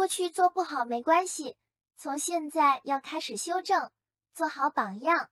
过去做不好没关系从现在要开始修正做好榜样。